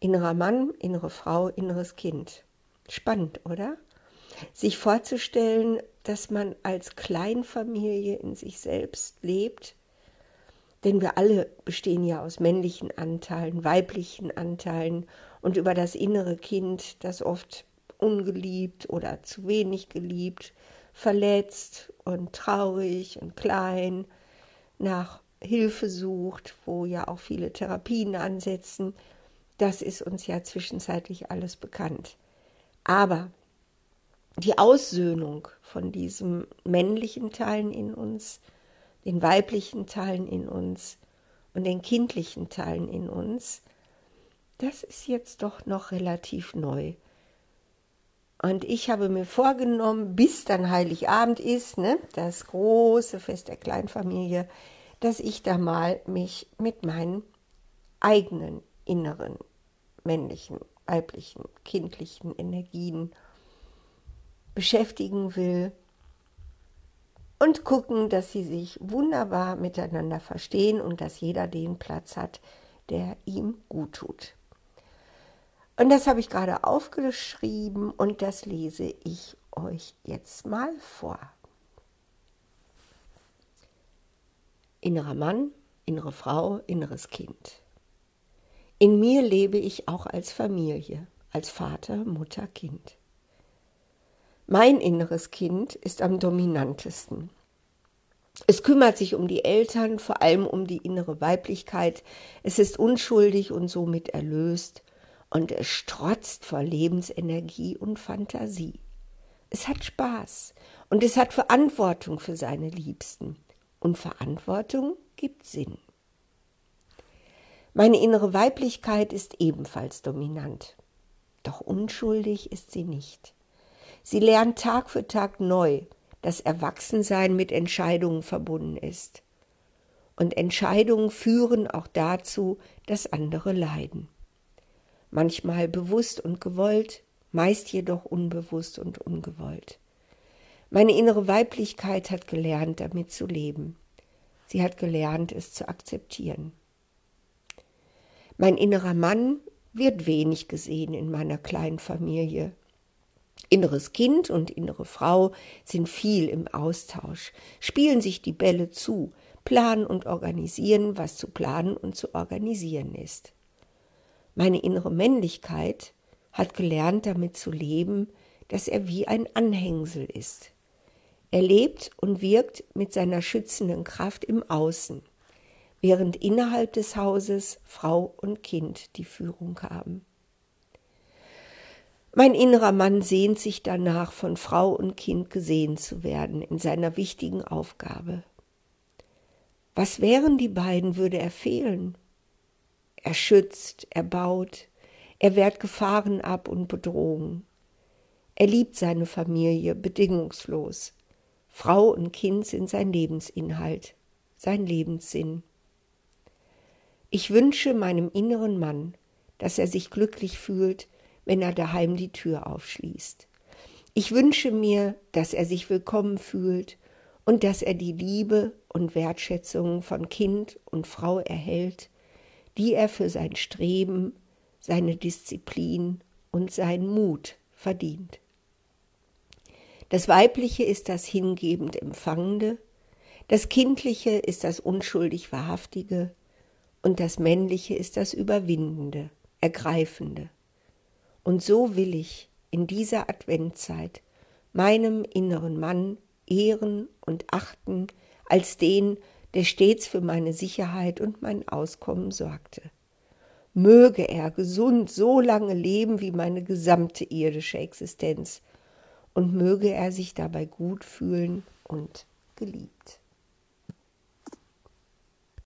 Innerer Mann, innere Frau, inneres Kind. Spannend, oder? Sich vorzustellen, dass man als Kleinfamilie in sich selbst lebt, denn wir alle bestehen ja aus männlichen Anteilen, weiblichen Anteilen und über das innere Kind, das oft ungeliebt oder zu wenig geliebt, verletzt und traurig und klein nach Hilfe sucht, wo ja auch viele Therapien ansetzen, das ist uns ja zwischenzeitlich alles bekannt. Aber die Aussöhnung von diesen männlichen Teilen in uns, den weiblichen Teilen in uns und den kindlichen Teilen in uns, das ist jetzt doch noch relativ neu. Und ich habe mir vorgenommen, bis dann Heiligabend ist, ne, das große Fest der Kleinfamilie, dass ich da mal mich mit meinen eigenen inneren männlichen, weiblichen, kindlichen Energien beschäftigen will und gucken, dass sie sich wunderbar miteinander verstehen und dass jeder den Platz hat, der ihm gut tut. Und das habe ich gerade aufgeschrieben und das lese ich euch jetzt mal vor. Innerer Mann, innere Frau, inneres Kind. In mir lebe ich auch als Familie, als Vater, Mutter, Kind. Mein inneres Kind ist am dominantesten. Es kümmert sich um die Eltern, vor allem um die innere Weiblichkeit. Es ist unschuldig und somit erlöst und es strotzt vor Lebensenergie und Fantasie. Es hat Spaß und es hat Verantwortung für seine Liebsten. Und Verantwortung gibt Sinn. Meine innere Weiblichkeit ist ebenfalls dominant. Doch unschuldig ist sie nicht. Sie lernt Tag für Tag neu, dass Erwachsensein mit Entscheidungen verbunden ist. Und Entscheidungen führen auch dazu, dass andere leiden. Manchmal bewusst und gewollt, meist jedoch unbewusst und ungewollt. Meine innere Weiblichkeit hat gelernt, damit zu leben. Sie hat gelernt, es zu akzeptieren. Mein innerer Mann wird wenig gesehen in meiner kleinen Familie. Inneres Kind und innere Frau sind viel im Austausch, spielen sich die Bälle zu, planen und organisieren, was zu planen und zu organisieren ist. Meine innere Männlichkeit hat gelernt, damit zu leben, dass er wie ein Anhängsel ist. Er lebt und wirkt mit seiner schützenden Kraft im Außen, während innerhalb des Hauses Frau und Kind die Führung haben. Mein innerer Mann sehnt sich danach, von Frau und Kind gesehen zu werden in seiner wichtigen Aufgabe. Was wären die beiden, würde er fehlen? Er schützt, er baut, er wehrt Gefahren ab und Bedrohungen. Er liebt seine Familie bedingungslos. Frau und Kind sind sein Lebensinhalt, sein Lebenssinn. Ich wünsche meinem inneren Mann, dass er sich glücklich fühlt, wenn er daheim die Tür aufschließt. Ich wünsche mir, dass er sich willkommen fühlt und dass er die Liebe und Wertschätzung von Kind und Frau erhält, die er für sein Streben, seine Disziplin und seinen Mut verdient. Das Weibliche ist das hingebend Empfangende, das Kindliche ist das unschuldig Wahrhaftige und das Männliche ist das Überwindende, Ergreifende. Und so will ich in dieser Adventzeit meinem inneren Mann ehren und achten als den, der stets für meine Sicherheit und mein Auskommen sorgte. Möge er gesund so lange leben wie meine gesamte irdische Existenz, und möge er sich dabei gut fühlen und geliebt.